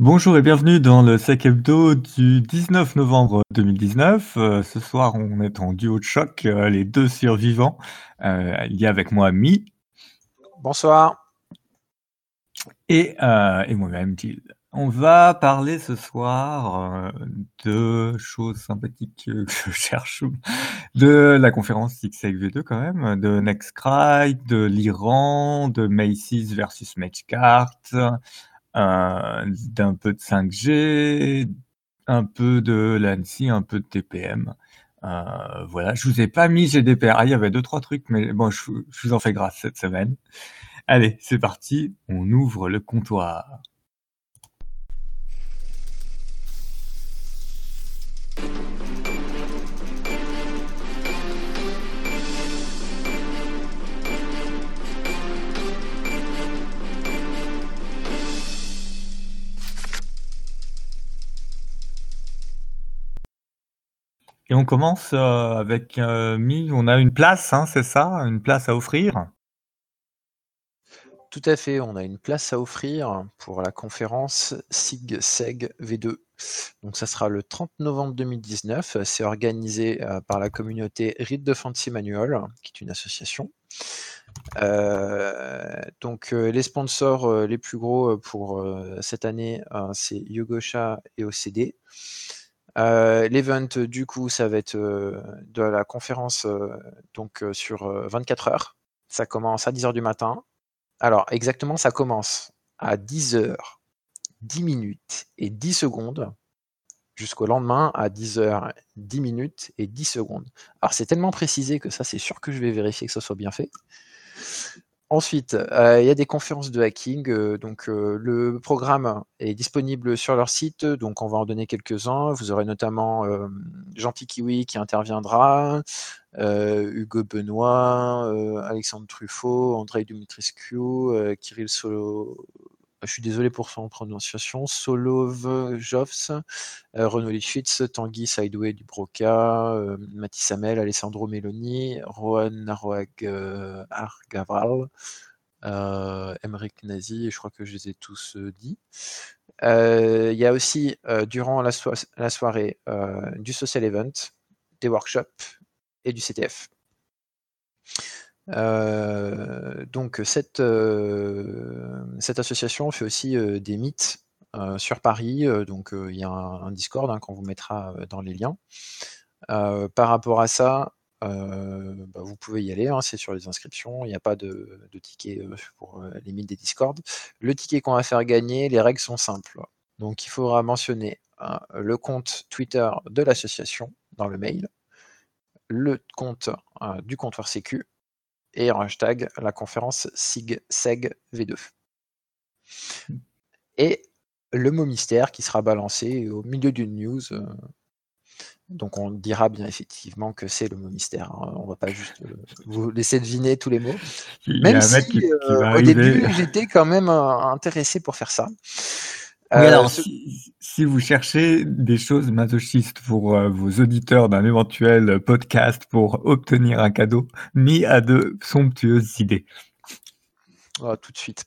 Bonjour et bienvenue dans le Sec Hebdo du 19 novembre 2019. Euh, ce soir, on est en duo de choc, euh, les deux survivants. Euh, il y a avec moi Mi Bonsoir. et, euh, et moi-même, Gilles. On va parler ce soir de choses sympathiques que je cherche, de la conférence XXV2 quand même, de Nextcry, de l'Iran, de Macy's versus Matchcart, d'un peu de 5G, un peu de l'ANSI, un peu de TPM. Euh, voilà, je vous ai pas mis GDPR. Ah, il y avait deux trois trucs, mais bon, je, vous- je vous en fais grâce cette semaine. Allez, c'est parti, on ouvre le comptoir. On commence euh, avec euh. On a une place, hein, c'est ça, une place à offrir? Tout à fait, on a une place à offrir pour la conférence SIG SEG V2. Donc ça sera le 30 novembre 2019. C'est organisé euh, par la communauté Read the Fancy Manual, qui est une association. Euh, donc les sponsors les plus gros pour cette année, c'est Yogosha et OCD. Euh, L'event, du coup, ça va être euh, de la conférence euh, donc euh, sur euh, 24 heures. Ça commence à 10 heures du matin. Alors, exactement, ça commence à 10 heures, 10 minutes et 10 secondes jusqu'au lendemain à 10 heures, 10 minutes et 10 secondes. Alors, c'est tellement précisé que ça, c'est sûr que je vais vérifier que ça soit bien fait. Ensuite, euh, il y a des conférences de hacking. euh, donc, euh, le programme est disponible sur leur site. Donc, on va en donner quelques-uns. Vous aurez notamment euh, Gentil Kiwi qui interviendra, Hugo Benoît, Alexandre Truffaut, Andrei Dumitrescu, Kirill Solo. Je suis désolé pour son prononciation. Solov Jovs, euh, Renaud Lichitz, Tanguy Saidoué du Broca, euh, Mathis Hamel, Alessandro Meloni, Rohan Naroag euh, Argaval, Emmerich Nazi, je crois que je les ai tous dit. Il y a aussi, durant la, soi- la soirée, du social event, des workshops et du CTF. Euh, donc cette, euh, cette association fait aussi euh, des euh, sur Paris. donc il y a un, Discord hein, qu'on vous mettra dans les liens. Par rapport à ça, bah, vous pouvez y aller, hein, c'est sur les inscriptions, il n'y a pas de, de ticket pour les meets des Discord. Le ticket qu'on va faire gagner, les règles sont simples. Donc il faudra mentionner hein, le compte Twitter de l'association dans le mail, le compte du comptoir Sécu et en hashtag la conférence SIG SEG V2. Et le mot mystère qui sera balancé au milieu d'une news. euh, donc on dira bien effectivement que c'est le mot mystère. hein. On va pas juste euh, vous laisser deviner tous les mots. Même un si qui, qui euh, au début j'étais quand même euh, intéressé pour faire ça. Oui, Euh, alors si, si vous cherchez des choses masochistes pour euh, vos auditeurs d'un éventuel podcast pour obtenir un cadeau, Mi a de somptueuses idées. Ah, tout de suite.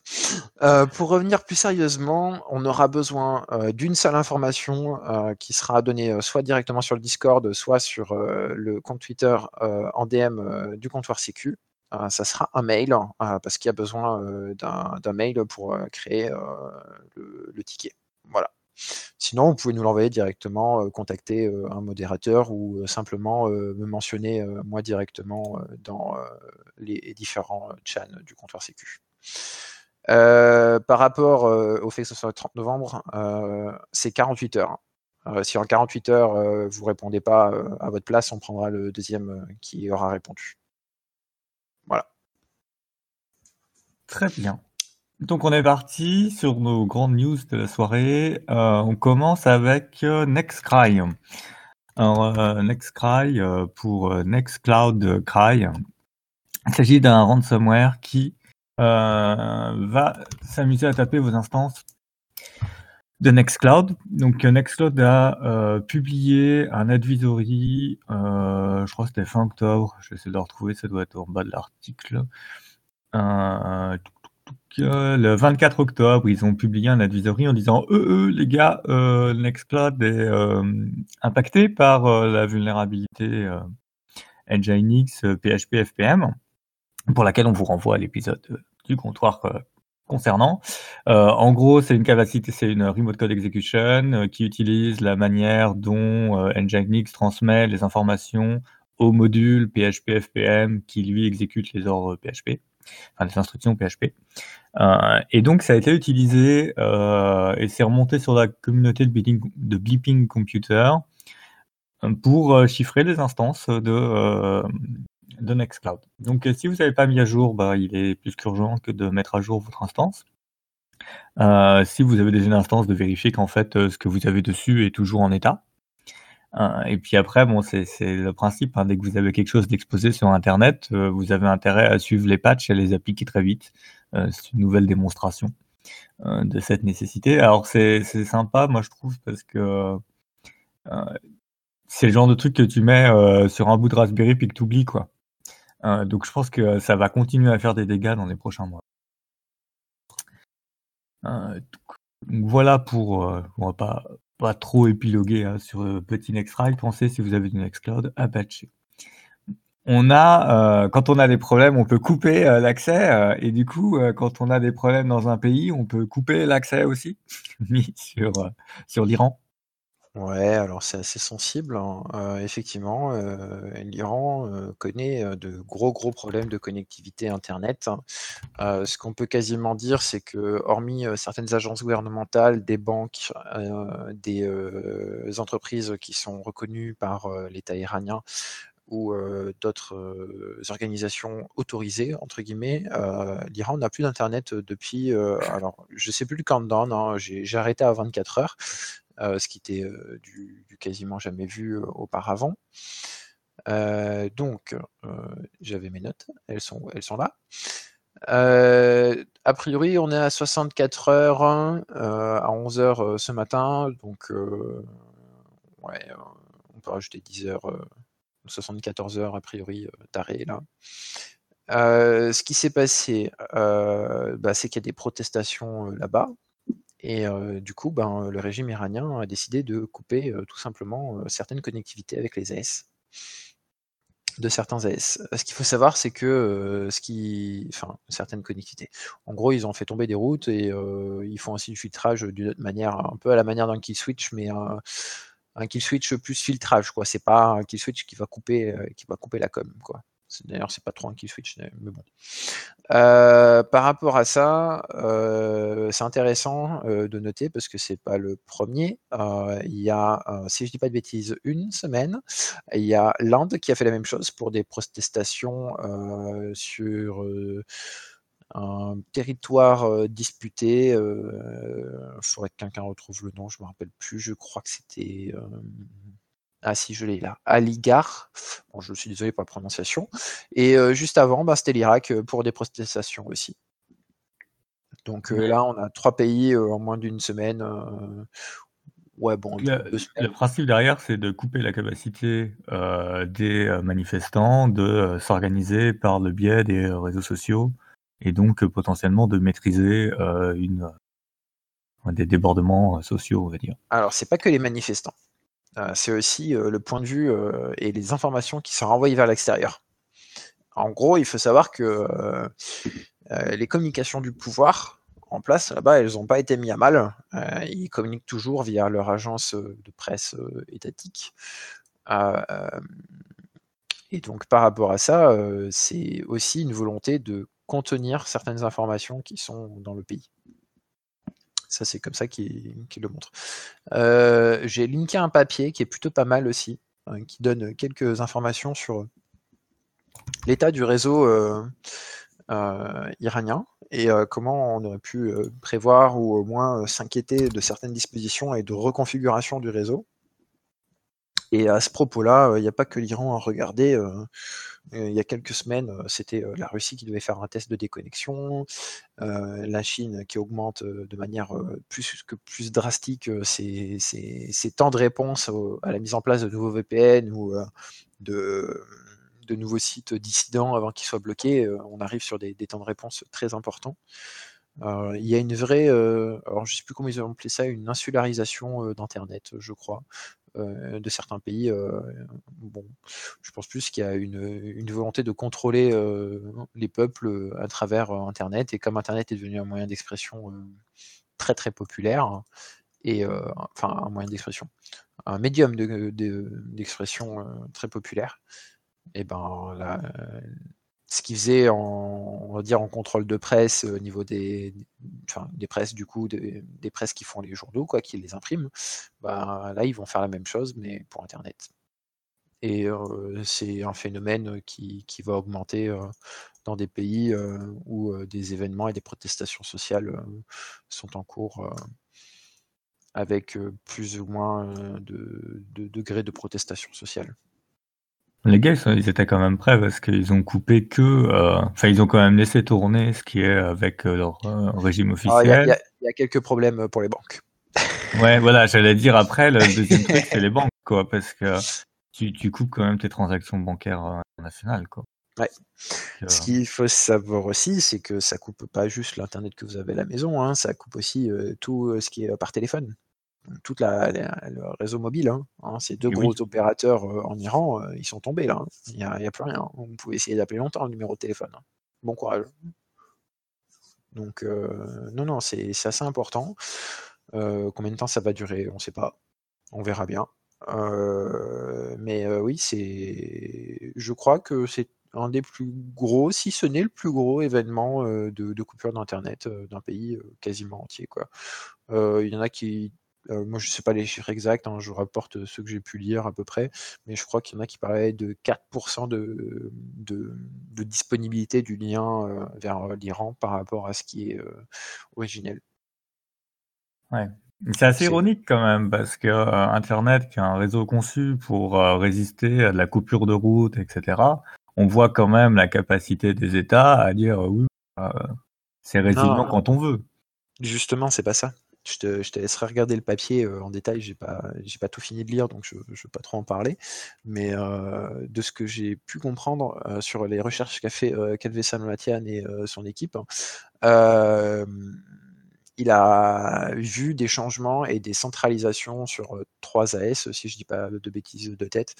Euh, pour revenir plus sérieusement, on aura besoin euh, d'une seule information euh, qui sera donnée euh, soit directement sur le Discord, soit sur euh, le compte Twitter euh, en DM euh, du comptoir Sécu. Euh, ça sera un mail, euh, parce qu'il y a besoin euh, d'un mail pour créer le, ticket. Voilà. Sinon, vous pouvez nous l'envoyer directement, contacter un modérateur ou simplement me mentionner moi directement dans les différents chats du comptoir Sécu. Par rapport au fait que ce soit le 30 novembre, c'est 48 heures. Euh, si en 48 heures, vous répondez pas à votre place, on prendra le deuxième qui aura répondu. Voilà. Très bien. Donc on est parti sur nos grandes news de la soirée. Euh, on commence avec euh, Nextcry. Alors euh, Nextcry pour Nextcloud Cry. Il s'agit d'un ransomware qui va s'amuser à taper vos instances de Nextcloud. Donc Nextcloud a publié un advisory, je crois que c'était fin octobre, j'essaie de le retrouver, ça doit être en bas de l'article. Euh, le 24 octobre, ils ont publié un advisory en disant «Euh, euh, les gars, euh, Nextcloud est, impacté par, la vulnérabilité, Nginx, PHP FPM», pour laquelle on vous renvoie à l'épisode, du comptoir, concernant. en gros, c'est une capacité c'est une remote code execution, qui utilise la manière dont, Nginx transmet les informations au module PHP FPM qui lui exécute les ordres PHP enfin les instructions PHP. Euh, et donc ça a été utilisé euh, et c'est remonté sur la communauté de Bleeping, Computer euh, pour chiffrer les instances de, de Nextcloud. Donc si vous n'avez pas mis à jour, bah, il est plus qu'urgent que de mettre à jour votre instance. si vous avez des instances, de vérifier qu'en fait ce que vous avez dessus est toujours en état. Hein, et puis après, bon, c'est le principe, hein, dès que vous avez quelque chose d'exposé sur internet, euh, vous avez intérêt à suivre les patchs et les appliquer très vite. Euh, c'est une nouvelle démonstration euh, de cette nécessité. Alors c'est sympa, moi je trouve, parce que c'est le genre de truc que tu mets sur un bout de Raspberry puis que tu oublies, quoi. donc je pense que ça va continuer à faire des dégâts dans les prochains mois. voilà pour, on va pas pas trop épiloguer hein, sur euh, petit Nextfile, pensez si vous avez du Nextcloud à patcher. On a, euh, quand on a des problèmes, on peut couper euh, l'accès, et du coup, quand on a des problèmes dans un pays, on peut couper l'accès aussi, mis sur l'Iran. Ouais, alors c'est assez sensible, hein. effectivement, l'Iran, connaît, de gros, gros problèmes de connectivité internet, hein. ce qu'on peut quasiment dire, c'est que hormis certaines agences gouvernementales, des banques, des, entreprises qui sont reconnues par, l'État iranien ou, d'autres, organisations «autorisées» entre guillemets, l'Iran n'a plus d'internet, depuis, alors je sais plus le countdown, hein, j'ai arrêté à 24 heures, euh, ce qui était euh, du, quasiment jamais vu euh, auparavant. donc, j'avais mes notes, elles sont, là. a priori, on est à 64 heures à 11 heures ce matin, donc on peut rajouter 10 heures, 74 heures a priori d'arrêt là. ce qui s'est passé, bah, c'est qu'il y a des protestations là-bas. Et du coup, ben, le régime iranien a décidé de couper tout simplement certaines connectivités avec les AS de certains AS. Ce qu'il faut savoir, c'est que ce qui, enfin, certaines connectivités. En gros, ils ont fait tomber des routes et ils font aussi du filtrage d'une autre manière, un peu à la manière d'un kill switch, mais un, un kill switch plus filtrage, quoi. C'est pas un kill switch qui va couper, qui va couper la com, quoi. D'ailleurs, c'est pas trop un kill switch, mais bon. Euh, par rapport à ça, euh, c'est intéressant euh, de noter parce que c'est pas le premier. il y a, si je dis pas de bêtises, une semaine, il y a l'Inde qui a fait la même chose pour des protestations sur un territoire disputé. Il faudrait que quelqu'un retrouve le nom, je me rappelle plus. Je crois que c'était ah si, je l'ai là. Aligar. Bon, je suis désolé pour la prononciation. Et euh, juste avant, bah, c'était l'Irak euh, pour des protestations aussi. Donc euh, là, on a trois pays en moins d'une semaine. ouais, bon, le, principe derrière, c'est de couper la capacité des manifestants de s'organiser par le biais des réseaux sociaux et donc potentiellement de maîtriser une, des débordements sociaux, on va dire. Alors, c'est pas que les manifestants. Euh, c'est aussi euh, le point de vue euh, et les informations qui sont renvoyées vers l'extérieur. En gros, il faut savoir que les communications du pouvoir en place là-bas, elles n'ont pas été mises à mal. ils communiquent toujours via leur agence de presse étatique. et donc par rapport à ça, c'est aussi une volonté de contenir certaines informations qui sont dans le pays. Ça, c'est comme ça qu'il le montre. Euh, j'ai linké un papier qui est plutôt pas mal aussi, hein, qui donne quelques informations sur l'état du réseau euh, euh, iranien et comment on aurait pu prévoir ou au moins s'inquiéter de certaines dispositions et de reconfiguration du réseau. Et à ce propos-là, il n'y a pas que l'Iran à regarder il y a quelques semaines, c'était la Russie qui devait faire un test de déconnexion, la Chine qui augmente de manière plus que plus drastique ses, temps de réponse à la mise en place de nouveaux VPN ou de, de nouveaux sites dissidents avant qu'ils soient bloqués, on arrive sur des, temps de réponse très importants. il y a une vraie, alors je ne sais plus comment ils ont appelé ça, une insularisation d'Internet, je crois. Euh, de certains pays. Euh, bon, je pense plus qu'il y a une, volonté de contrôler euh, les peuples à travers Internet. Et comme Internet est devenu un moyen d'expression très très populaire, et enfin un moyen d'expression, un médium d'expression très populaire, et ben là, ce qu'ils faisaient en, on va dire, en contrôle de presse au niveau des, presses, du coup, des, qui font les journaux, quoi, qui les impriment, bah, là, ils vont faire la même chose, mais pour Internet. Et c'est un phénomène qui, va augmenter dans des pays où des événements et des protestations sociales sont en cours avec plus ou moins de, de degrés de protestation sociale. Les gars, ils, étaient quand même prêts parce qu'ils ont coupé que, euh, enfin, ils ont quand même laissé tourner ce qui est avec euh, leur euh, régime officiel. Il y, a quelques problèmes pour les banques. ouais, voilà, j'allais dire après, le deuxième truc, c'est les banques, quoi, parce que tu, tu, coupes quand même tes transactions bancaires internationales, quoi. Ouais. Ce qu'il faut savoir aussi, c'est que ça coupe pas juste l'internet que vous avez à la maison, hein, ça coupe aussi tout ce qui est par téléphone toute la, le réseau mobile. Hein, hein ces deux gros opérateurs euh, en Iran, euh, ils sont tombés là. Hein. Il n'y a, plus rien. Vous pouvez essayer d'appeler longtemps le numéro de téléphone. Bon courage. Donc, euh, non, non, c'est assez important. combien de temps ça va durer On ne sait pas. On verra bien. mais oui, c'est. Je crois que c'est un des plus gros, si ce n'est le plus gros événement de, de, coupure d'internet d'un pays quasiment entier. Quoi. Il y en a qui euh, moi, je ne sais pas les chiffres exacts, hein, je rapporte ce que j'ai pu lire à peu près, mais je crois qu'il y en a qui parlaient de 4% de, de, disponibilité du lien euh, vers euh, l'Iran par rapport à ce qui est originel. Ouais. C'est assez ironique quand même, parce que Internet, qui est un réseau conçu pour résister à de la coupure de route, etc., on voit quand même la capacité des États à dire oui, c'est résilient quand on veut. Justement, c'est pas ça. Je te, laisserai regarder le papier euh, en détail. J'ai pas, pas tout fini de lire, donc je ne veux pas trop en parler. Mais euh, de ce que j'ai pu comprendre euh, sur les recherches qu'a fait Calvé Matian et son équipe, il a vu des changements et des centralisations sur trois AS, si je dis pas de bêtises de tête,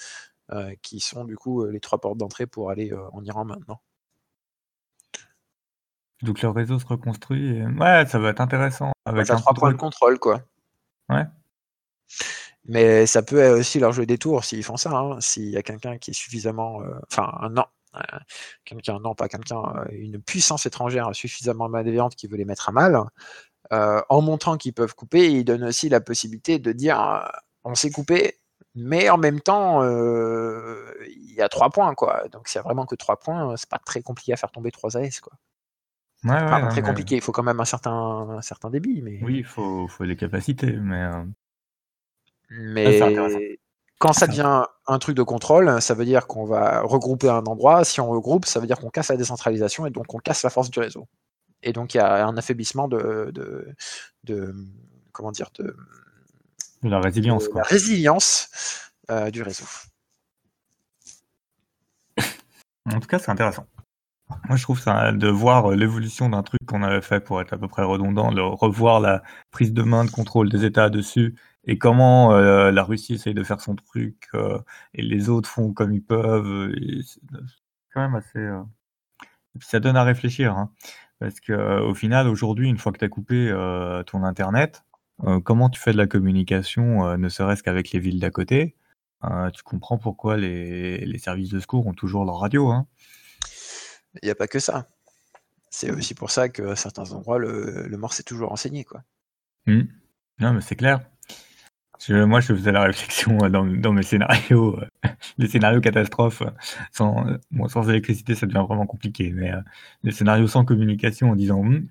qui sont du coup les trois portes d'entrée pour aller en Iran maintenant. Donc le réseau se reconstruit. Ouais, ça va être intéressant. Avec ça points de contrôle, quoi. Ouais. Mais ça peut aussi leur jouer des tours s'ils font ça. Hein. S'il y a quelqu'un qui est suffisamment. Euh, enfin, non. Euh, quelqu'un, non, pas quelqu'un. Euh, une puissance étrangère suffisamment malveillante qui veut les mettre à mal. en montrant qu'ils peuvent couper, ils donnent aussi la possibilité de dire on s'est coupé, mais en même temps, il y a trois points, quoi. Donc, s'il n'y a vraiment que trois points, c'est pas très compliqué à faire tomber trois AS, quoi. Ouais, très compliqué, il faut quand même un certain, un certain débit. Mais... Oui, il faut, faut des capacités, mais. Euh, mais quand ça devient un truc de contrôle, ça veut dire qu'on va regrouper un endroit. Si on regroupe, ça veut dire qu'on casse la décentralisation et donc on casse la force du réseau. Et donc il y a un affaiblissement de, de, de comment dire de, la résilience, quoi. La résilience euh, du réseau. En tout cas, c'est intéressant. Moi, je trouve ça de voir euh, l'évolution d'un truc qu'on avait fait pour être à peu près redondant, de revoir la prise de main de contrôle des États dessus et comment euh, la Russie essaye de faire son truc euh, et les autres font comme ils peuvent. C'est quand même assez. Ça donne à réfléchir, hein, parce que au final, aujourd'hui, une fois que tu as coupé ton internet, comment tu fais de la communication, ne serait-ce qu'avec les villes d'à côté Tu comprends pourquoi les, les, services de secours ont toujours leur radio. Hein. Il n'y a pas que ça. C'est aussi pour ça qu'à certains endroits, le, le morse est toujours enseigné. Quoi. Mmh. Non, mais c'est clair. moi, je faisais la réflexion euh, dans, dans mes scénarios, euh, les scénarios catastrophes. Euh, sans, sans électricité, ça devient vraiment compliqué. Mais les scénarios sans communication en disant «Mmh,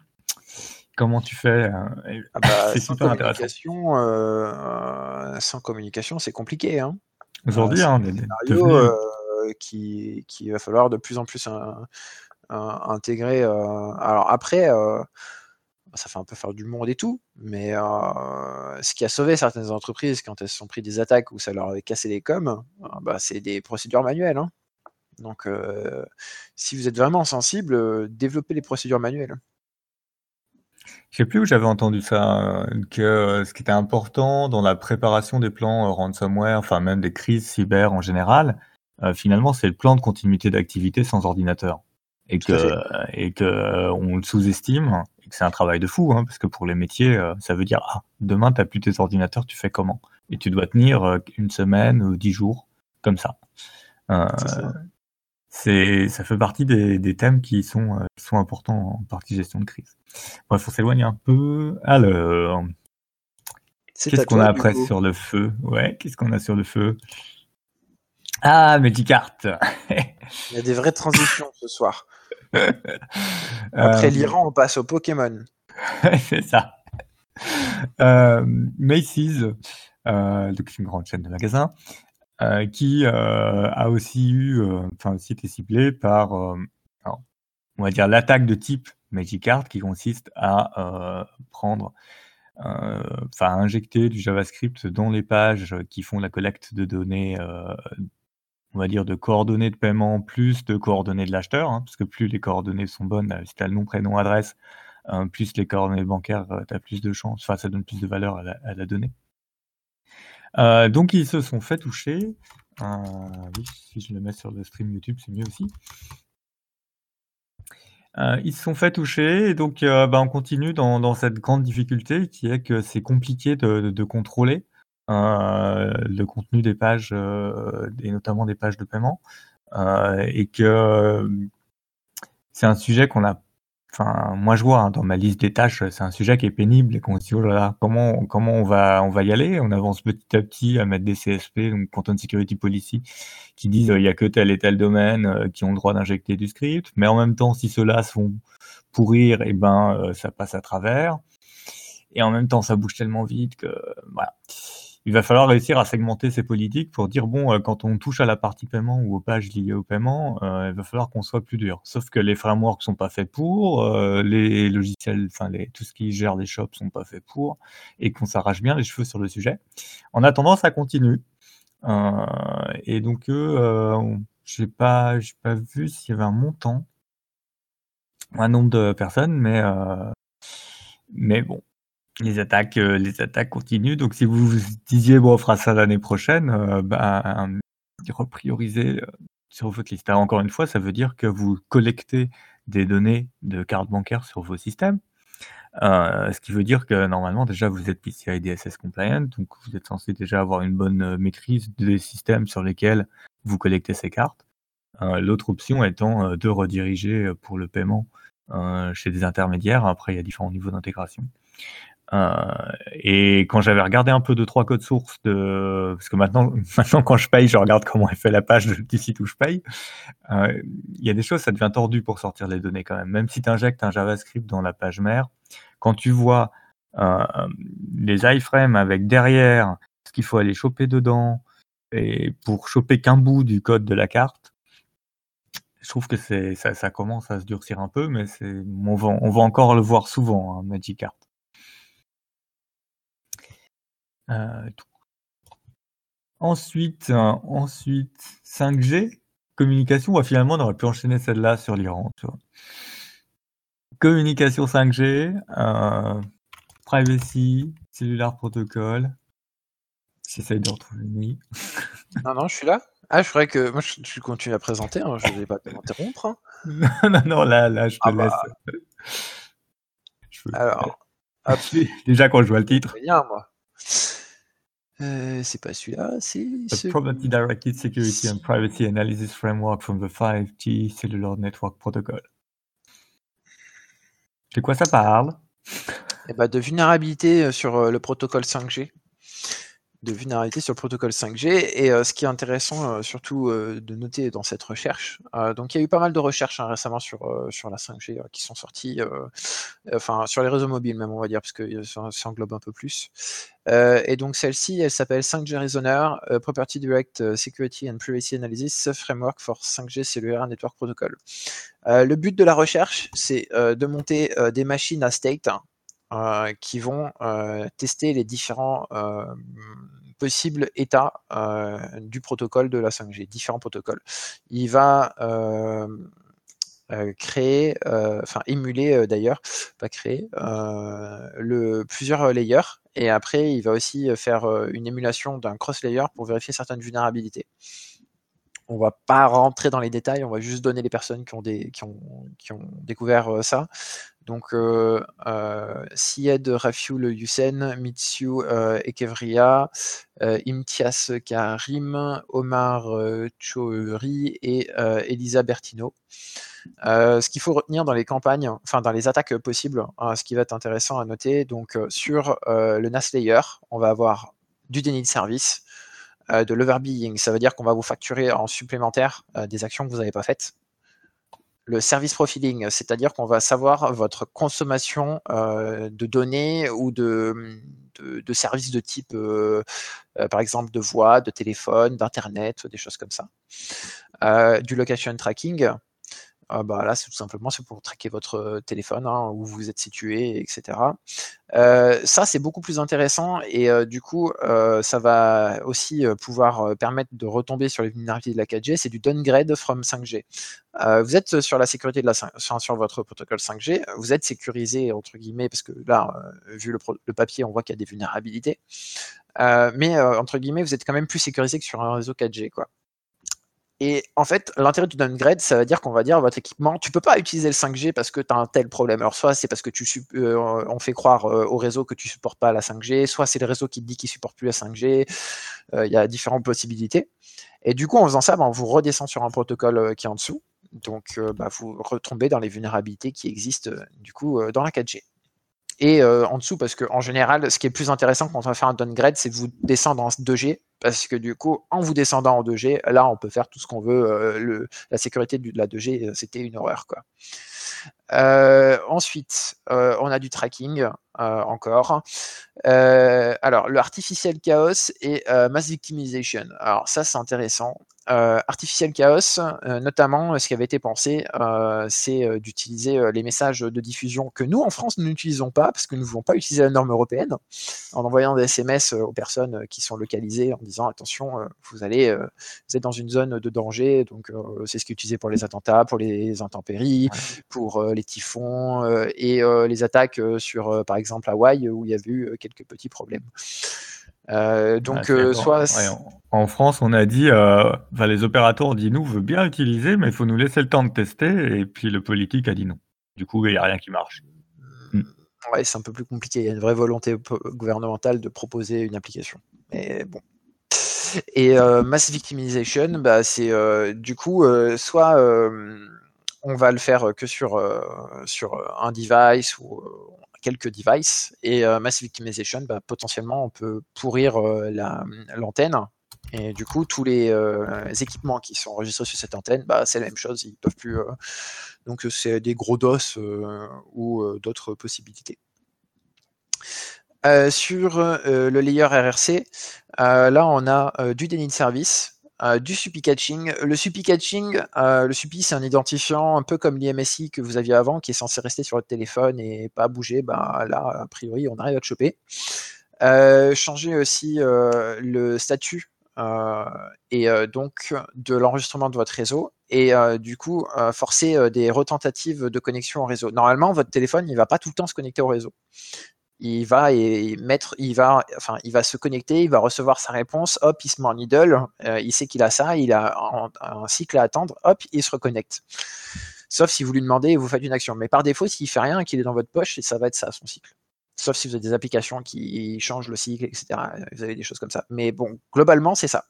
comment tu fais ah bah, C'est super communication, sans communication, c'est compliqué. Hein. Aujourd'hui, hein, qui, qui, va falloir de plus en plus intégrer. Euh, alors après, euh, ça fait un peu faire du monde et tout, mais euh, ce qui a sauvé certaines entreprises quand elles se sont pris des attaques où ça leur avait cassé les coms, bah, c'est des procédures manuelles. Hein. Donc, si vous êtes vraiment sensible, développez les procédures manuelles. Je sais plus où j'avais entendu ça, que ce qui était important dans la préparation des plans ransomware, enfin même des crises cyber en général, finalement, c'est le plan de continuité d'activité sans ordinateur. Et que et que on le sous-estime et que c'est un travail de fou, hein, parce que pour les métiers, ça veut dire ah demain t'as plus tes ordinateurs, tu fais comment? Et tu dois tenir une semaine ou dix jours comme ça. c'est ça fait partie des, des thèmes qui sont qui sont importants en partie gestion de crise. Bref, faut s'éloigner un peu. Alors, qu'est-ce qu'on a après sur le feu? Ouais, qu'est-ce qu'on a sur le feu? Ah, Medicart Il y a des vraies transitions ce soir. Après euh, l'Iran, on passe au Pokémon. c'est ça. Euh, Macy's, euh, une grande chaîne de magasins, euh, qui a aussi eu, enfin aussi été ciblée par, on va dire l'attaque de type Magicart, qui consiste à prendre, enfin injecter du JavaScript dans les pages qui font la collecte de données on va dire, de coordonnées de paiement plus de coordonnées de l'acheteur, hein, parce que plus les coordonnées sont bonnes, euh, si tu as le nom, prénom, adresse, euh, plus les coordonnées bancaires, euh, tu as plus de chance, enfin, ça donne plus de valeur à la, donnée. donc, ils se sont fait toucher. si je le mets sur le stream YouTube, c'est mieux aussi. ils se sont fait toucher et donc bah, on continue dans, cette grande difficulté qui est que c'est compliqué de contrôler le contenu des pages euh, et notamment des pages de paiement euh, et que c'est un sujet qu'on a enfin moi je vois hein, dans ma liste des tâches c'est un sujet qui est pénible et qu'on se dit oh là là comment comment on va on va y aller? On avance petit à petit à mettre des CSP donc Content Security Policy qui disent il y a que tel et tel domaine qui ont le droit d'injecter du script mais en même temps si ceux-là sont pourrir et eh ben ça passe à travers et en même temps ça bouge tellement vite que voilà il va falloir réussir à segmenter ces politiques pour dire bon, euh, quand on touche à la partie paiement ou aux pages liées au paiement, euh, il va falloir qu'on soit plus dur. Sauf que les frameworks sont pas faits pour, euh, les logiciels, enfin tout ce qui gère les shops sont pas faits pour, et qu'on s'arrache bien les cheveux sur le sujet. En attendant, ça continue. et donc, euh, j'ai pas, j'ai pas vu s'il y avait un montant, un nombre de personnes, mais mais bon, les attaques, euh, les attaques continuent. Donc, si vous vous disiez, bon, on fera ça l'année prochaine, euh, ben, repriorisez euh, sur votre liste. encore une fois, ça veut dire que vous collectez des données de cartes bancaires sur vos systèmes. ce qui veut dire que normalement, déjà, vous êtes PCI DSS compliant, donc vous êtes censé déjà avoir une bonne maîtrise des systèmes sur lesquels vous collectez ces cartes. L'autre option étant de rediriger pour le paiement chez des intermédiaires. Après, il y a différents niveaux d'intégration. Euh, et quand j'avais regardé un peu de trois codes sources de, parce que maintenant, maintenant quand je paye, je regarde comment est fait la page du site où je paye. Euh, il y a des choses, ça devient tordu pour sortir les données quand même. Même si tu injectes un JavaScript dans la page mère, quand tu vois euh, les iframes avec derrière ce qu'il faut aller choper dedans et pour choper qu'un bout du code de la carte, je trouve que ça, ça, commence à se durcir un peu, mais on va, on va encore le voir souvent, hein, Magic Art. Euh, ensuite, euh, ensuite 5G, communication, finalement on aurait pu enchaîner celle-là sur l'Iran. Communication 5G, euh, privacy, cellular protocol. J'essaye de retrouver Non, non, je suis là. Ah, je ferais que. Moi, je, continue à présenter, hein, je ne vais pas t'interrompre. Hein. non, non, là, là, je te ah laisse. Bah. Alors. Déjà, quand je vois le titre. Rien, moi. Euh, c'est pas celui-là, c'est The Property Directed Security and Privacy Analysis Framework from the 5G Cellular Network Protocol. De quoi ça parle? Eh ben, De vulnérabilité euh, sur euh, le protocole 5G de vulnérabilité sur le protocole 5G. Et euh, ce qui est intéressant, euh, surtout euh, de noter dans cette recherche, donc il y a eu pas mal de recherches hein, récemment sur, sur la 5G qui sont sorties, enfin sur les réseaux mobiles même, on va dire, parce que ça, englobe un peu plus. et donc celle-ci, elle s'appelle 5G Reasoner, Property Direct Security and Privacy Analysis Framework for 5G Cellular Network Protocol. le but de la recherche, c'est de monter des machines à state, hein, qui vont tester les différents possibles états du protocole de la 5G, différents protocoles. Il va créer, enfin émuler d'ailleurs, pas créer, plusieurs layers et après il va aussi faire une émulation d'un cross-layer pour vérifier certaines vulnérabilités on va pas rentrer dans les détails, on va juste donner les personnes qui ont, découvert ça. Donc, euh, euh, Syed Rafiul Hussein, Mitsu euh, Ekevria, euh, Imtias Karim, Omar euh, Chouri et Elisa Bertino. ce qu'il faut retenir dans les campagnes, enfin dans les attaques possibles, hein, ce qui va être intéressant à noter, donc sur le NAS Layer, on va avoir du déni de service, de l'overbeing, ça veut dire qu'on va vous facturer en supplémentaire des actions que vous n'avez pas faites le service profiling, c'est-à-dire qu'on va savoir votre consommation euh, de données ou de, services de type, euh, euh, par exemple, de voix, de téléphone, d'internet, des choses comme ça. du location tracking, ah bah là, c'est tout simplement pour traquer votre téléphone, hein, où vous êtes situé, etc. Ça, c'est beaucoup plus intéressant et du coup, ça va aussi pouvoir permettre de retomber sur les vulnérabilités de la 4G. C'est du downgrade from 5G. vous êtes sur la sécurité de la sur, votre protocole 5G, vous êtes sécurisé entre guillemets parce que là, vu le, le, papier, on voit qu'il y a des vulnérabilités. mais entre guillemets, vous êtes quand même plus sécurisé que sur un réseau 4G, quoi. Et en fait, l'intérêt du downgrade, ça veut dire qu'on va dire votre équipement, tu peux pas utiliser le 5G parce que tu as un tel problème. Alors soit c'est parce que tu euh, fait croire euh, au réseau que tu supportes pas la 5G, soit c'est le réseau qui te dit qu'il supporte plus la 5G. Euh, il y a différentes possibilités. Et du coup, en faisant ça, ben, on vous redescend sur un protocole qui est en dessous. Donc, bah, vous retombez dans les vulnérabilités qui existent du coup dans la 4G et euh, en dessous parce que en général, ce qui est plus intéressant quand on va faire un downgrade, c'est de vous descendre en 2G parce que du coup, en vous descendant en 2G, là, on peut faire tout ce qu'on veut. Euh, la sécurité de la 2G, euh, c'était une horreur quoi. Euh, ensuite, euh, on a du tracking euh, encore. alors, le artificial chaos et mass victimization. Alors ça, c'est intéressant. artificial chaos, notamment, ce qui avait été pensé, c'est d'utiliser les messages de diffusion que nous, en France, nous n'utilisons pas parce que nous ne voulons pas utiliser la norme européenne en envoyant des SMS aux personnes qui sont localisées en disant attention, vous allez, vous êtes dans une zone de danger. Donc, c'est ce qui est utilisé pour les attentats, pour les intempéries, pour les typhons euh, et euh, les attaques euh, sur, par exemple, Hawaï, où il y a eu quelques petits problèmes. donc, soit. en, France, on a dit, enfin, les opérateurs ont dit nous, on veut bien utiliser, mais il faut nous laisser le temps de tester. Et puis le politique a dit non. Du coup, il n'y a rien qui marche. Hmm. Ouais, c'est un peu plus compliqué. Il y a une vraie volonté gouvernementale de proposer une application. Mais bon. Et mass victimization, bah, c'est du coup soit on va le faire que sur, euh, euh, un device ou euh, quelques devices. Et Mass Victimization, bah, potentiellement, on peut pourrir l'antenne. et du coup, tous les équipements qui sont enregistrés sur cette antenne, bah, c'est la même chose. Ils peuvent plus. donc, c'est des gros DOS ou d'autres possibilités. sur le layer RRC, là, on a du déni de service. Euh, du SUPI catching. Le SUPI catching, euh, le SUPI, c'est un identifiant un peu comme l'IMSI que vous aviez avant, qui est censé rester sur votre téléphone et pas bouger. Ben, là, a priori, on arrive à te choper. Euh, changer aussi le statut et donc de l'enregistrement de votre réseau et du coup forcer des retentatives de connexion au réseau. Normalement, votre téléphone, il va pas tout le temps se connecter au réseau il va et mettre, il va, enfin, il va se connecter, il va recevoir sa réponse, hop, il se met en idle, euh, il sait qu'il a ça, il a un, cycle à attendre, hop, il se reconnecte. Sauf si vous lui demandez et vous faites une action. Mais par défaut, s'il fait rien, qu'il est dans votre poche, ça va être ça son cycle. Sauf si vous avez des applications qui changent le cycle, etc. Vous avez des choses comme ça. Mais bon, globalement, c'est ça.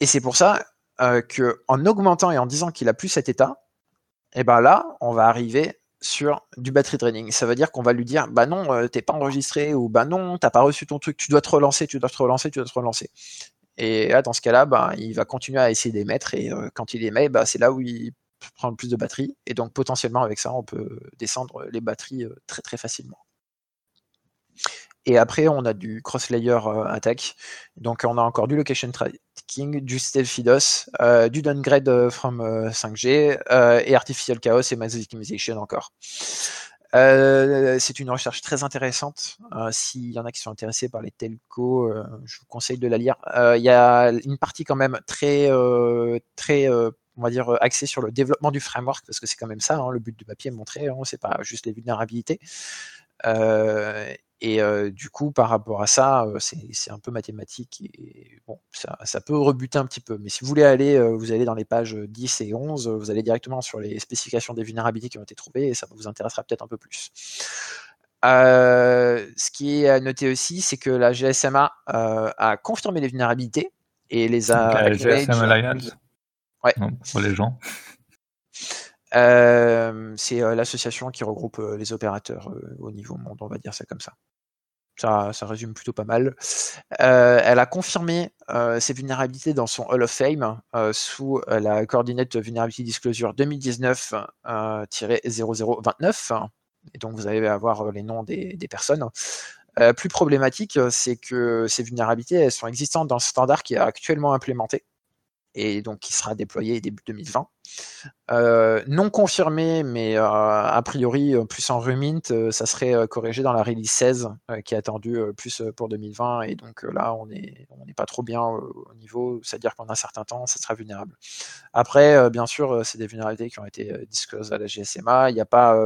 Et c'est pour ça euh, que en augmentant et en disant qu'il a plus cet état, et eh ben là, on va arriver sur du battery draining. Ça veut dire qu'on va lui dire bah non, euh, t'es pas enregistré ou bah non, t'as pas reçu ton truc, tu dois te relancer, tu dois te relancer, tu dois te relancer. Et là, dans ce cas-là, bah, il va continuer à essayer d'émettre et euh, quand il émet, bah, c'est là où il prend le plus de batterie. Et donc potentiellement avec ça, on peut descendre les batteries euh, très très facilement. Et après, on a du cross-layer attack. Donc, on a encore du location tracking, du stealthy DOS, du downgrade from 5G et artificial chaos et mass victimization encore. Euh, c'est une recherche très intéressante. Euh, S'il y en a qui sont intéressés par les telcos, euh, je vous conseille de la lire. Euh, il y a une partie quand même très, très on va dire, axée sur le développement du framework, parce que c'est quand même ça, hein, le but du papier, montrer, hein, c'est pas juste les vulnérabilités. Et euh, du coup, par rapport à ça, euh, c'est un peu mathématique et bon, ça, ça, peut rebuter un petit peu. Mais si vous voulez aller, euh, vous allez dans les pages 10 et 11, vous allez directement sur les spécifications des vulnérabilités qui ont été trouvées et ça vous intéressera peut-être un peu plus. ce qui est à noter aussi, c'est que la GSMA a confirmé les vulnérabilités et les a. La GSM Alliance Ouais. pour les gens. Euh, c'est euh, l'association qui regroupe euh, les opérateurs au niveau monde, on va dire ça comme ça. Ça, résume plutôt pas mal. elle a confirmé ses vulnérabilités dans son Hall of Fame sous la coordinate Vulnerability Disclosure 2019-0029. Et donc vous allez avoir les noms des, personnes. plus problématique, c'est que ces vulnérabilités sont existantes dans le standard qui est actuellement implémenté et donc qui sera déployé début 2020. Euh, non confirmé, mais euh, a priori euh, plus en rumint, ça serait corrigé dans la release 16 qui est attendue plus pour 2020. Et donc là, on n'est on pas trop bien au niveau, c'est-à-dire qu'en un certain temps, ça sera vulnérable. Après, bien sûr, c'est des vulnérabilités qui ont été disclosées à la GSMA. Il n'y a pas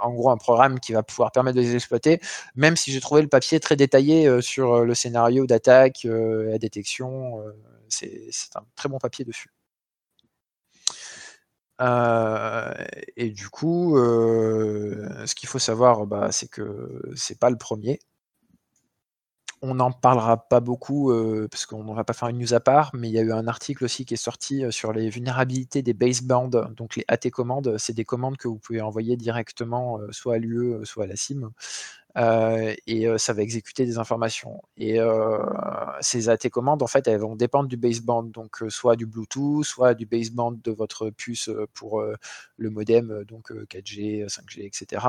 en gros un programme qui va pouvoir permettre de les exploiter, même si j'ai trouvé le papier très détaillé euh, sur euh, le scénario d'attaque, euh, la détection. c'est un très bon papier dessus. et du coup, ce qu'il faut savoir, bah, c'est que c'est pas le premier. On n'en parlera pas beaucoup euh, parce qu'on ne va pas faire une news à part, mais il y a eu un article aussi qui est sorti euh, sur les vulnérabilités des basebands, donc les AT commandes. C'est des commandes que vous pouvez envoyer directement euh, soit à l'UE, soit à la SIM. et ça va exécuter des informations. Et ces AT commandes, en fait, elles vont dépendre du baseband, donc soit du Bluetooth, soit du baseband de votre puce pour le modem, donc 4G, 5G, etc.,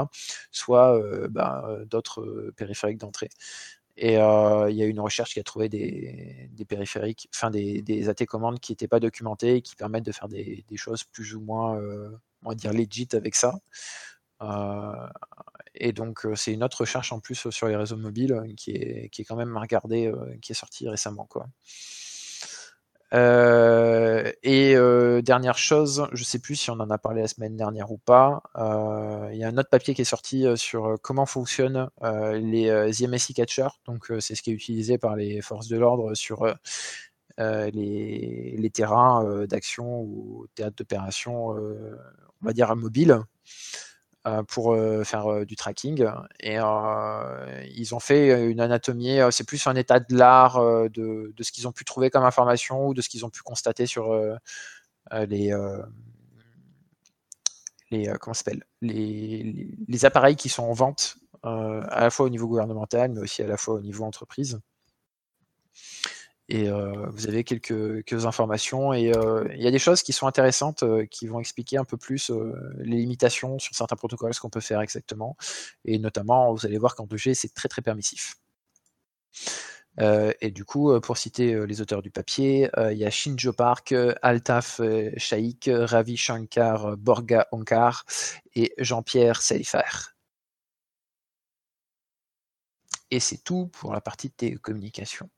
soit ben, d'autres périphériques d'entrée. Et euh, il y a une recherche qui a trouvé des, périphériques, enfin des, AT commandes qui n'étaient pas documentées et qui permettent de faire des, choses plus ou moins, euh, on va dire, legit avec ça. Euh, et donc, c'est une autre recherche en plus sur les réseaux mobiles qui est, quand même à regarder, qui est sortie récemment. Quoi. Euh, et euh, dernière chose, je sais plus si on en a parlé la semaine dernière ou pas, euh, il y a un autre papier qui est sorti sur comment fonctionnent les ZMSI catchers. Donc c'est ce qui est utilisé par les forces de l'ordre sur les, terrains d'action ou théâtre d'opération, on va dire mobile. Euh, pour euh, faire euh, du tracking. Et ils ont fait une anatomie, c'est plus un état de l'art de, ce qu'ils ont pu trouver comme information ou de ce qu'ils ont pu constater sur les, les, comment les, les, appareils qui sont en vente, à la fois au niveau gouvernemental, mais aussi à la fois au niveau entreprise. Et euh, vous avez quelques, informations. Et euh, il y a des choses qui sont intéressantes, euh, qui vont expliquer un peu plus les limitations sur certains protocoles, ce qu'on peut faire exactement. Et notamment, vous allez voir qu'en 2G, c'est très très permissif. Et du coup, pour citer les auteurs du papier, il y a Shinjo Park, Altaf Shaikh, Ravi Shankar Borga Onkar et Jean-Pierre Seifer. Et c'est tout pour la partie télécommunications.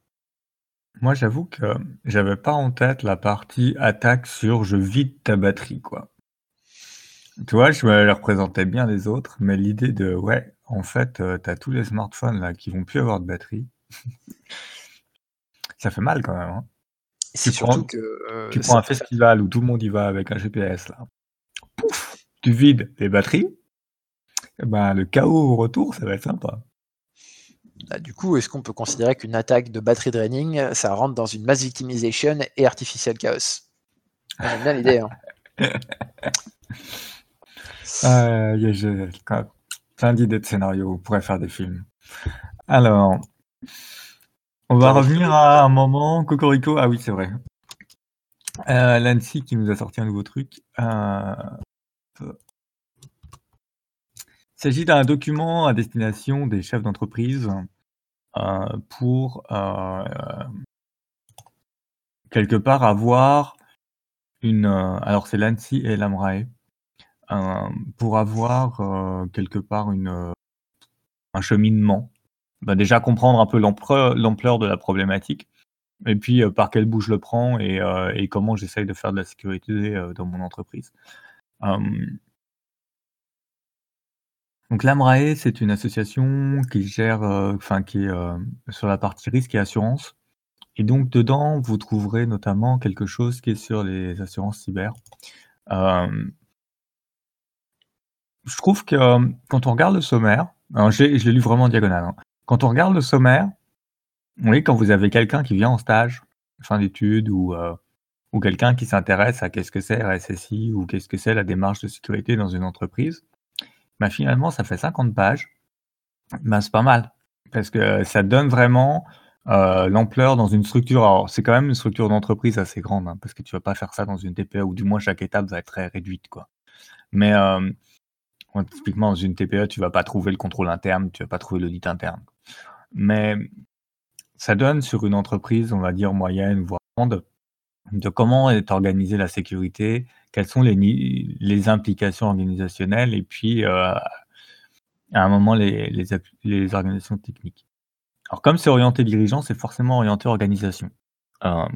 Moi, j'avoue que j'avais pas en tête la partie attaque sur je vide ta batterie, quoi. Tu vois, je me représentais bien les autres, mais l'idée de ouais, en fait, euh, tu as tous les smartphones là qui vont plus avoir de batterie. Ça fait mal quand même, hein. C'est surtout que, euh, Tu prends un festival où tout le monde y va avec un GPS là. Pouf! Tu vides les batteries, eh ben, le chaos au retour, ça va être sympa. Bah, du coup, est-ce qu'on peut considérer qu'une attaque de battery draining, ça rentre dans une mass victimization et artificial chaos? J'aime bien l'idée. Hein. euh, plein d'idées de scénarios, on pourrait faire des films. Alors, on va revenir à un moment, Cocorico, ah oui, c'est vrai. Euh, L'ANSI qui nous a sorti un nouveau truc. Euh, il s'agit d'un document à destination des chefs d'entreprise euh, pour euh, quelque part avoir une. Alors c'est l'ANSI et l'AMRAE. pour avoir, quelque part une, un cheminement. Bah, déjà comprendre un peu l'ampleur de la problématique et puis, par quel bout je le prends et et comment j'essaye de faire de la sécurité, dans mon entreprise. Donc l'AMRAE, c'est une association qui gère, enfin qui est, sur la partie risque et assurance et donc dedans, vous trouverez notamment quelque chose qui est sur les assurances cyber. je trouve que, quand on regarde le sommaire, alors je l'ai lu vraiment en diagonale, hein. Quand on regarde le sommaire, oui, quand vous avez quelqu'un qui vient en stage, fin d'études ou, ou quelqu'un qui s'intéresse à qu'est-ce que c'est RSSI ou qu'est-ce que c'est la démarche de sécurité dans une entreprise, bah, finalement ça fait 50 pages. Bah, c'est pas mal parce que ça donne vraiment, l'ampleur dans une structure. Alors c'est quand même une structure d'entreprise assez grande, hein, parce que tu vas pas faire ça dans une TPE ou du moins chaque étape va être très réduite, quoi. Mais, typiquement dans une TPE, tu vas pas trouver le contrôle interne, tu vas pas trouver l'audit interne. Mais ça donne sur une entreprise, on va dire moyenne, voire grande, de comment est organisée la sécurité, quelles sont les, implications organisationnelles et puis euh, à un moment les, organisations techniques. Alors comme c'est orienté dirigeant, c'est forcément orienté organisation. Euh,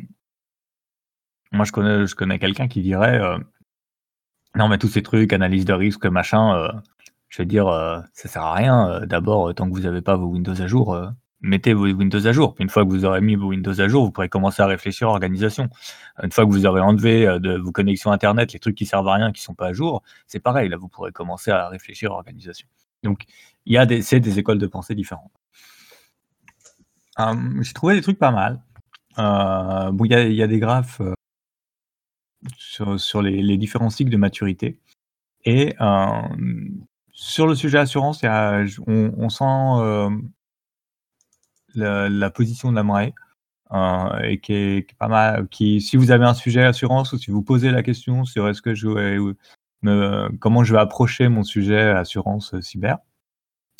moi je connais, je connais quelqu'un qui dirait euh, non mais tous ces trucs, analyse de risque, machin, je vais dire ça sert à rien. D'abord, tant que vous n'avez pas vos Windows à jour, mettez vos Windows à jour. Une fois que vous aurez mis vos Windows à jour, vous pourrez commencer à réfléchir à l'organisation. Une fois que vous aurez enlevé euh, de vos connexions Internet les trucs qui servent à rien, qui sont pas à jour, c'est pareil. Là, vous pourrez commencer à réfléchir à l'organisation. Donc, il y a des, c'est des écoles de pensée différentes. Hum, j'ai trouvé des trucs pas mal. Euh, bon, il y a, des graphes euh, sur, les, différents cycles de maturité. Et sur le sujet assurance, on, sent la, position de la marée. Euh, et qui est, pas mal. Si vous avez un sujet assurance ou si vous posez la question sur est-ce que je me, comment je vais approcher mon sujet assurance cyber,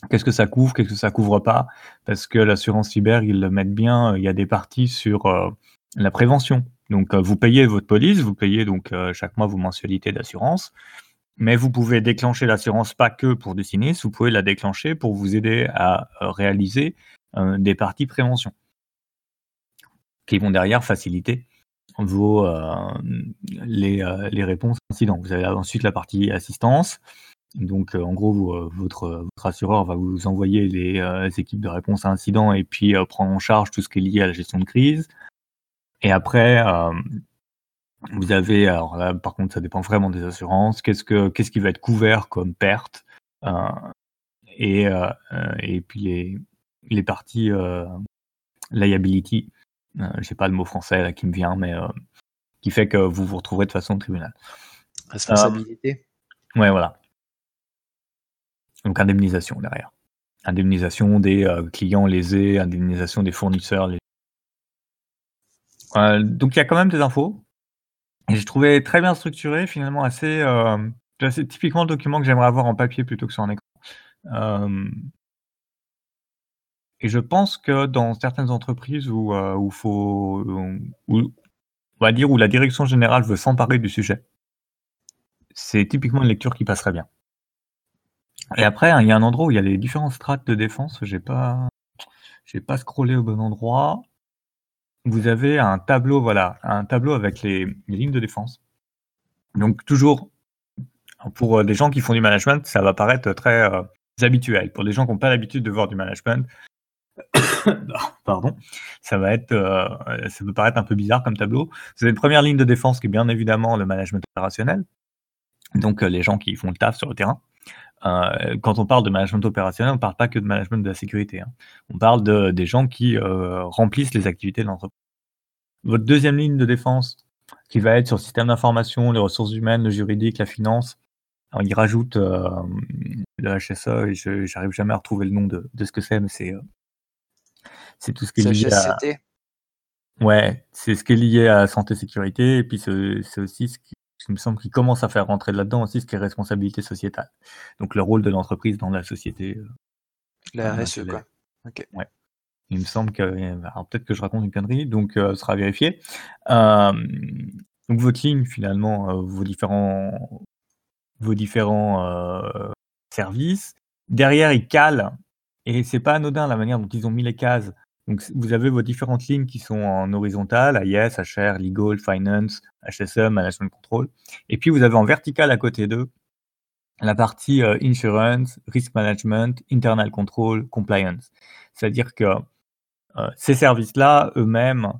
qu'est-ce que ça couvre, qu'est-ce que ça couvre pas, parce que l'assurance cyber ils le mettent bien. Il y a des parties sur euh, la prévention. Donc euh, vous payez votre police, vous payez donc chaque mois vos mensualités d'assurance. Mais vous pouvez déclencher l'assurance pas que pour des sinistres, vous pouvez la déclencher pour vous aider à réaliser euh, des parties prévention qui vont derrière faciliter vos, euh, les, euh, les, réponses incidents. Vous avez ensuite la partie assistance. Donc, en gros, votre, votre, assureur va vous envoyer les, équipes de réponse à incidents et puis prendre en charge tout ce qui est lié à la gestion de crise. Et après, vous avez, alors là, par contre, ça dépend vraiment des assurances. Qu'est-ce que, qu'est-ce qui va être couvert comme perte et, et puis les, les parties euh, liability, euh, j'ai pas le mot français là qui me vient, mais euh, qui fait que vous vous retrouverez de façon au tribunal. Responsabilité. ouais, voilà. Donc indemnisation derrière. Indemnisation des clients lésés, indemnisation des fournisseurs. donc il y a quand même des infos. Et j'ai trouvé très bien structuré, finalement assez. c'est typiquement le document que j'aimerais avoir en papier plutôt que sur un écran. Et je pense que dans certaines entreprises où, euh, où faut, où, on va dire où la direction générale veut s'emparer du sujet, c'est typiquement une lecture qui passerait bien. Et après, hein, il y a un endroit où il y a les différents strates de défense. J'ai pas, j'ai pas scrollé au bon endroit. Vous avez un tableau, voilà, un tableau avec les, lignes de défense. Donc toujours, pour des gens qui font du management, ça va paraître très euh, habituel. Pour les gens qui n'ont pas l'habitude de voir du management, Pardon, ça va être, euh, ça peut paraître un peu bizarre comme tableau. Vous avez une première ligne de défense qui est bien évidemment le management opérationnel, donc euh, les gens qui font le taf sur le terrain. Euh, quand on parle de management opérationnel, on ne parle pas que de management de la sécurité. Hein. On parle de, des gens qui remplissent les activités de l'entreprise. Votre deuxième ligne de défense, qui va être sur le système d'information, les ressources humaines, le juridique, la finance, alors, il rajoute le HSE, et je n'arrive jamais à retrouver le nom de, de ce que c'est, mais c'est c'est tout ce qui est lié à. Ouais, c'est ce qui est lié à santé sécurité et puis c'est aussi ce qui, me semble qui commence à faire rentrer là-dedans aussi ce qui est responsabilité sociétale. Donc le rôle de l'entreprise dans la société. Euh, la RSE quoi. Ok. Ouais. Il me semble que alors peut-être que je raconte une connerie, donc euh, ce sera vérifié. Euh, donc votre ligne finalement, vos différents vos différents services. Derrière, ils calent, et c'est pas anodin la manière dont ils ont mis les cases. Donc, vous avez vos différentes lignes qui sont en horizontal, IS, HR, Legal, Finance, HSM, Management Control. Et puis, vous avez en vertical à côté d'eux la partie Insurance, Risk Management, Internal Control, Compliance. C'est-à-dire que ces services-là, eux-mêmes,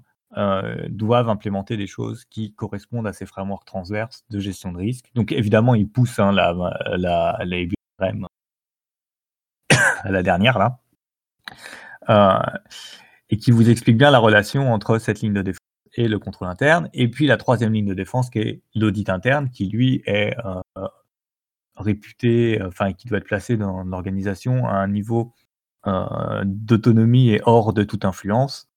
doivent implémenter des choses qui correspondent à ces frameworks transverses de gestion de risque. Donc évidemment, ils poussent hein, la, la, à la dernière là, euh, et qui vous explique bien la relation entre cette ligne de défense et le contrôle interne, et puis la troisième ligne de défense qui est l'audit interne, qui lui est euh, réputé, enfin qui doit être placé dans l'organisation à un niveau euh, d'autonomie et hors de toute influence,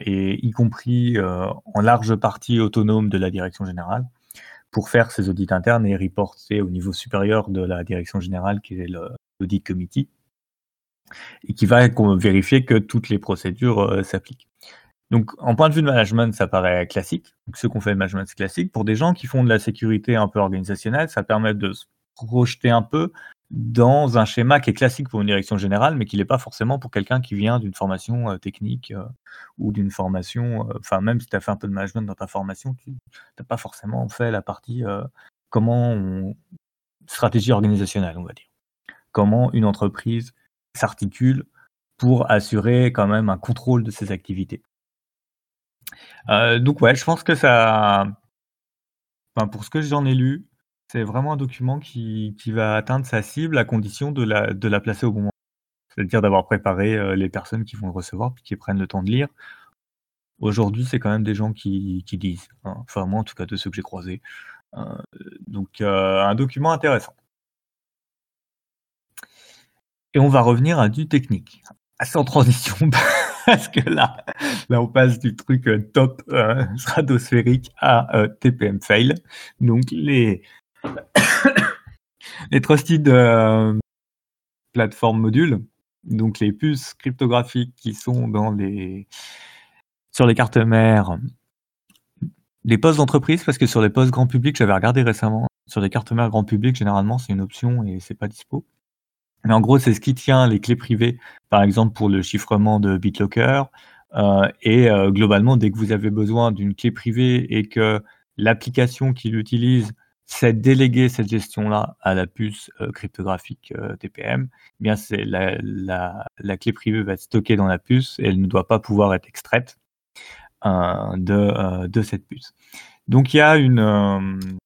et y compris en large partie autonome de la direction générale pour faire ces audits internes et reporter au niveau supérieur de la direction générale qui est l'audit committee et qui va vérifier que toutes les procédures euh, s'appliquent. Donc, en point de vue de management, ça paraît classique. Ce qu'on fait le management, c'est classique. Pour des gens qui font de la sécurité un peu organisationnelle, ça permet de se projeter un peu dans un schéma qui est classique pour une direction générale, mais qui n'est pas forcément pour quelqu'un qui vient d'une formation euh, technique euh, ou d'une formation. Enfin, même si tu as fait un peu de management dans ta formation, tu n'as pas forcément fait la partie comment stratégie organisationnelle, on va dire. Comment une entreprise s'articule pour assurer quand même un contrôle de ses activités. Euh, donc ouais, je pense que ça, pour ce que j'en ai lu, c'est vraiment un document qui, qui, va atteindre sa cible à condition de la, de la placer au bon moment. C'est-à-dire d'avoir préparé euh, les personnes qui vont le recevoir puis qui prennent le temps de lire. Aujourd'hui, c'est quand même des gens qui, qui disent, hein. enfin moi en tout cas de ceux que j'ai croisés. Euh, donc un document intéressant. Et on va revenir à du technique, en transition, parce que là, là on passe du truc euh, top euh, stratosphérique à euh, TPM fail. Donc les les trusted plateformes modules, donc les puces cryptographiques qui sont dans les sur les cartes mères, les postes d'entreprise, parce que sur les postes grand public, j'avais regardé récemment, sur les cartes mères grand public, généralement c'est une option et c'est pas dispo. En gros, c'est ce qui tient les clés privées, par exemple pour le chiffrement de BitLocker. Euh, et euh, globalement, dès que vous avez besoin d'une clé privée et que l'application qui l'utilise sait déléguer cette gestion-là à la puce euh, cryptographique TPM, eh bien la, clé privée va être stockée dans la puce et elle ne doit pas pouvoir être extraite de cette puce. Donc il y a une,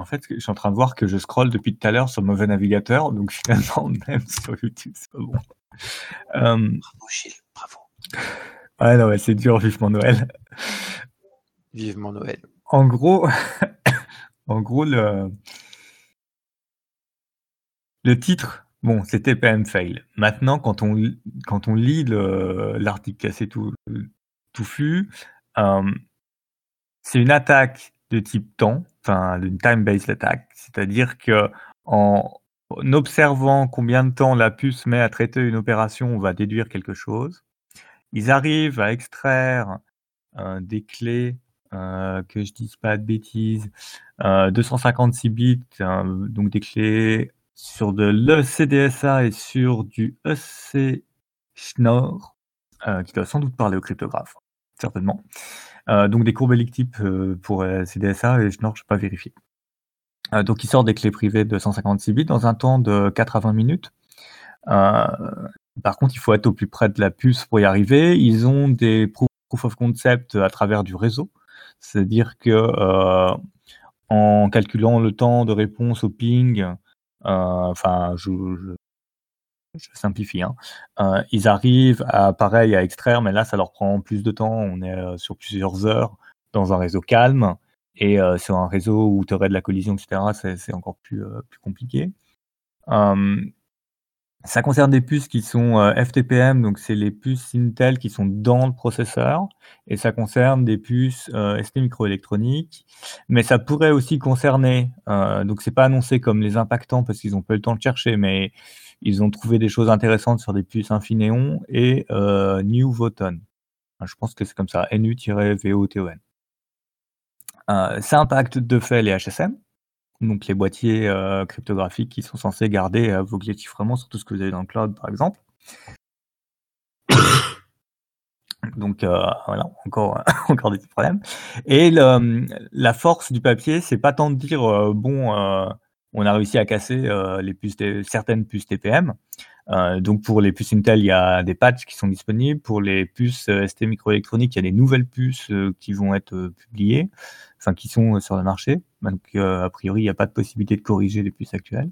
en fait, je suis en train de voir que je scrolle depuis tout à l'heure sur le mauvais navigateur, donc finalement, même sur YouTube, c'est pas bon. Euh, bravo, Gilles, bravo. Ouais, non, ouais, c'est dur, vivement Noël. Vivement Noël. En gros, en gros, le, le titre, bon, c'était PM Fail. Maintenant, quand on, quand on lit l'article assez tout, touffu, euh, c'est une attaque de type temps, enfin une time-based attack, c'est-à-dire que en observant combien de temps la puce met à traiter une opération, on va déduire quelque chose. Ils arrivent à extraire euh, des clés, euh, que je dise pas de bêtises, 256 euh, bits, hein, donc des clés sur de l'ECDSA et sur du EC Schnorr, qui doit sans doute parler au cryptographe, certainement. Euh, donc des courbes elliptiques euh, pour euh, CDSA et je n'ai pas vérifié. donc ils sortent des clés privées de 156 bits dans un temps de 4 à 20 minutes. par contre, il faut être au plus près de la puce pour y arriver. Ils ont des proof of concept à travers du réseau. C'est-à-dire que en calculant le temps de réponse au ping, enfin, je simplifie, hein. Euh, ils arrivent à, pareil, à extraire, mais là, ça leur prend plus de temps. On est euh, sur plusieurs heures dans un réseau calme et euh, sur un réseau où tu aurais de la collision, etc., c'est encore plus, plus compliqué. Ça concerne des puces qui sont FTPM, donc c'est les puces Intel qui sont dans le processeur, et ça concerne des puces ST microélectroniques, mais ça pourrait aussi concerner, donc c'est pas annoncé comme les impactants parce qu'ils ont pas eu le temps de chercher, mais ils ont trouvé des choses intéressantes sur des puces Infineon et euh, New Voton. Je pense que c'est comme ça, NU-VOTON. Euh, ça impacte de fait les HSM, donc les boîtiers cryptographiques qui sont censés garder vos clés de chiffrement sur tout ce que vous avez dans le cloud, par exemple. Donc voilà, encore, des petits problèmes. Et la force du papier, c'est pas tant de dire bon, on a réussi à casser certaines puces TPM. Donc pour les puces Intel, il y a des patchs qui sont disponibles. Pour les puces ST microélectronique, il y a des nouvelles puces qui vont être publiées, enfin qui sont sur le marché. Donc a priori, il n'y a pas de possibilité de corriger les puces actuelles.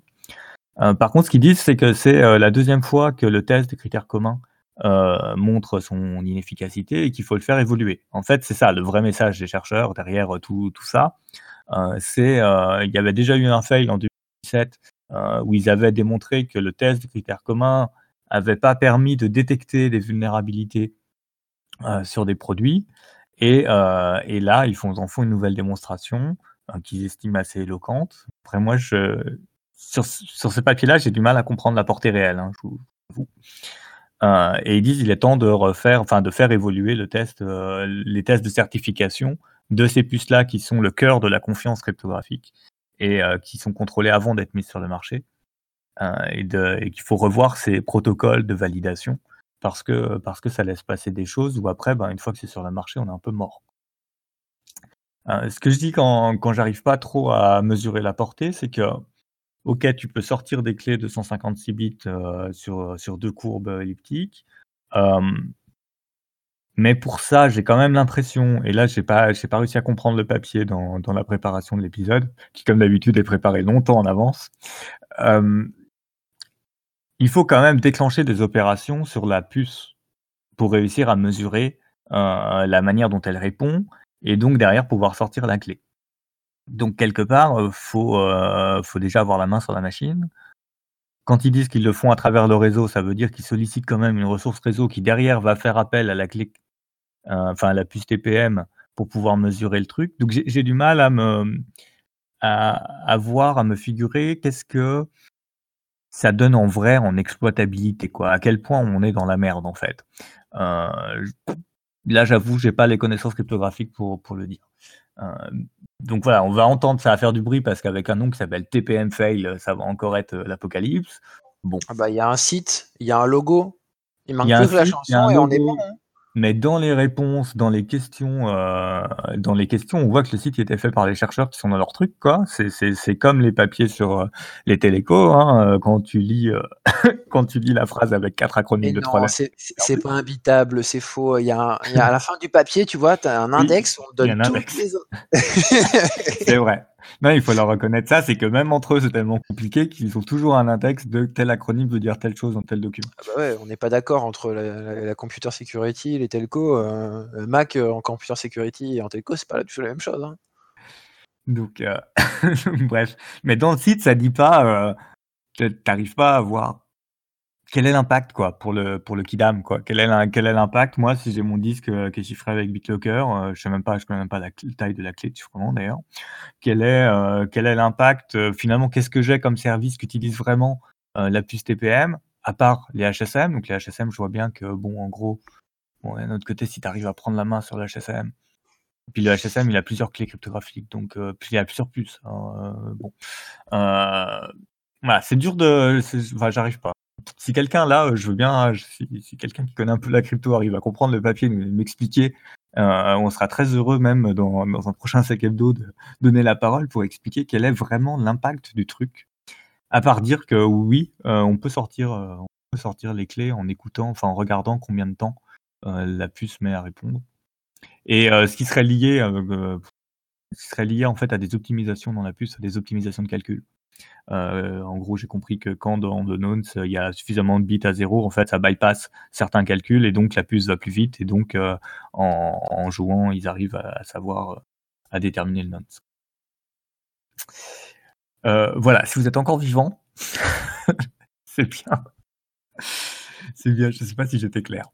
par contre, ce qu'ils disent, c'est que c'est la deuxième fois que le test des critères communs euh, montre son inefficacité et qu'il faut le faire évoluer. En fait, c'est ça le vrai message des chercheurs derrière tout, tout ça. Euh, c'est euh, il y avait déjà eu un fail en 2017 où ils avaient démontré que le test de critères communs avait pas permis de détecter des vulnérabilités sur des produits. Et, et, là, ils font, en font une nouvelle démonstration qu'ils estiment assez éloquente. Après, moi, sur, ce papier-là, j'ai du mal à comprendre la portée réelle. Hein, je vous euh, et ils disent il est temps de refaire, enfin de faire évoluer euh, les tests de certification de ces puces-là qui sont le cœur de la confiance cryptographique et euh, qui sont contrôlées avant d'être mises sur le marché. et, et qu'il faut revoir ces protocoles de validation parce que, parce que ça laisse passer des choses où après, ben, une fois que c'est sur le marché, on est un peu mort. ce que je dis quand, quand j'arrive pas trop à mesurer la portée, c'est que OK, tu peux sortir des clés de 156 bits euh, sur, sur deux courbes elliptiques. Mais pour ça, j'ai quand même l'impression, et là, j'ai pas, pas réussi à comprendre le papier dans, dans la préparation de l'épisode, qui, comme d'habitude, est préparé longtemps en avance. il faut quand même déclencher des opérations sur la puce pour réussir à mesurer euh, la manière dont elle répond, et donc derrière pouvoir sortir la clé. Donc quelque part, il faut, faut déjà avoir la main sur la machine. Quand ils disent qu'ils le font à travers le réseau, ça veut dire qu'ils sollicitent quand même une ressource réseau qui derrière va faire appel à la clé, enfin à la puce TPM pour pouvoir mesurer le truc. Donc j'ai du mal à me à voir, à me figurer qu'est-ce que ça donne en vrai en exploitabilité, quoi. À quel point on est dans la merde en fait. là j'avoue, j'ai pas les connaissances cryptographiques pour, pour le dire. Euh, donc voilà, on va entendre ça va faire du bruit parce qu'avec un nom qui s'appelle TPM Fail, ça va encore être euh, l'apocalypse. Bon. Ah bah il y a un site, il y a un logo, il manque plus que la chanson et on est bon. Hein. Mais dans les réponses, dans les questions, euh, dans les questions, on voit que le site était fait par les chercheurs qui sont dans leur truc, quoi. C'est comme les papiers sur euh, les télécos, hein, euh, quand tu lis quand tu lis la phrase avec quatre acronymes de trois lettres. C'est pas imbitable, c'est faux. Il y, a il y, a à la fin du papier, tu vois, tu as un index, on donne toutes les C'est vrai. Non, il faut leur reconnaître ça, c'est que même entre eux, c'est tellement compliqué qu'ils ont toujours un index de tel acronyme veut dire telle chose dans tel document. Ah bah ouais, on n'est pas d'accord entre la, computer security, les telcos, euh, Mac euh, en computer security et en telco, c'est pas du tout la même chose. Hein. Donc, euh, bref. Mais dans le site, ça dit pas, tu n'arrives pas à voir quel est l'impact quoi pour le pour le Kidam quoi? Quel est quel est l'impact? Moi, si j'ai mon disque euh, qui est chiffré avec BitLocker, euh, je sais même pas, je connais même pas la taille de la clé de chiffrement d'ailleurs. Quel est euh, quel est l'impact Finalement, qu'est-ce que j'ai comme service qu'utilise vraiment la puce TPM à part les HSM Donc les HSM, je vois bien que bon, en gros, bon, d'un autre côté, si tu arrives à prendre la main sur le HSM, puis le HSM, il a plusieurs clés cryptographiques, donc puis il y a plusieurs puces. Hein, bon, voilà, c'est dur de, enfin, j'arrive pas si quelqu'un là, je veux bien, si, quelqu'un qui connaît un peu la crypto arrive à comprendre le papier, m'expliquer, euh, on sera très heureux même dans, un prochain sec hebdo de donner la parole pour expliquer quel est vraiment l'impact du truc. À part dire que oui, euh, on peut sortir, euh, les clés en écoutant, enfin en regardant combien de temps la puce met à répondre. Et ce qui serait lié, ce serait lié en fait à des optimisations dans la puce, à des optimisations de calcul. Euh, en gros, j'ai compris que quand dans The Nonce, il y a suffisamment de bits à zéro, en fait, ça bypass certains calculs et donc la puce va plus vite. Et donc, euh, en, jouant, ils arrivent à, savoir, euh, à déterminer le nonce. voilà, si vous êtes encore vivant, c'est bien. c'est bien, je ne sais pas si j'étais clair.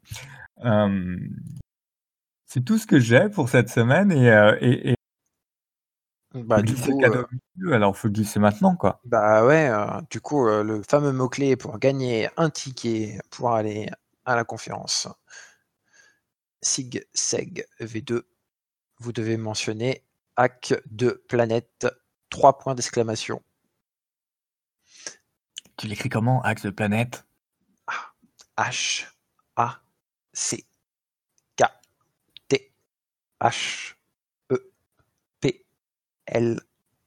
c'est tout ce que j'ai pour cette semaine et, bah, du coup, euh, alors faut glisser maintenant, quoi. bah ouais, euh, du coup, euh, le fameux mot-clé pour gagner un ticket pour aller à la conférence SIG SEG V2, vous devez mentionner hack de planète trois points d'exclamation. Tu l'écris comment, Axe de planète? H A C K T H P L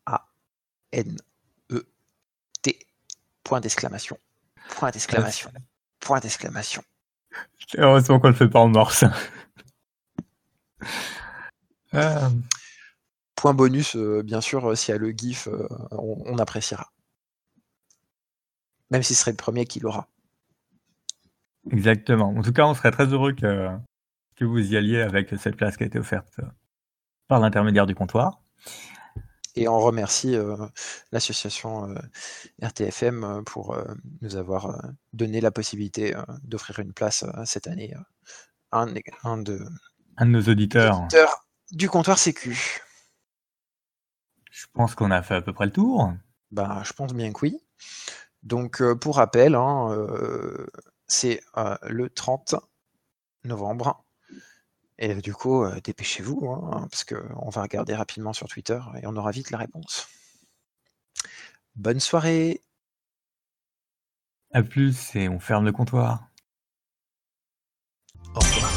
A N E T point d'exclamation. Point d'exclamation. Point d'exclamation. Heureusement qu'on le fait pas en morse. Euh, Point bonus, euh, bien sûr, euh, s'il y a le GIF, euh, on, on appréciera. Même si ce serait le premier qui l'aura. exactement. En tout cas, on serait très heureux que, que vous y alliez avec cette place qui a été offerte par l'intermédiaire du comptoir. Et on remercie euh, l'association euh, RTFM euh, pour nous avoir donné la possibilité d'offrir une place cette année à un, un de, Un de nos auditeurs, auditeurs du comptoir Sécu. je pense qu'on a fait à peu près le tour. Ben, je pense bien que oui. Donc, euh, pour rappel, hein, euh, c'est euh, le 30 novembre. Et du coup, dépêchez-vous, hein, parce qu'on va regarder rapidement sur Twitter et on aura vite la réponse. Bonne soirée À plus et on ferme le comptoir. Au revoir.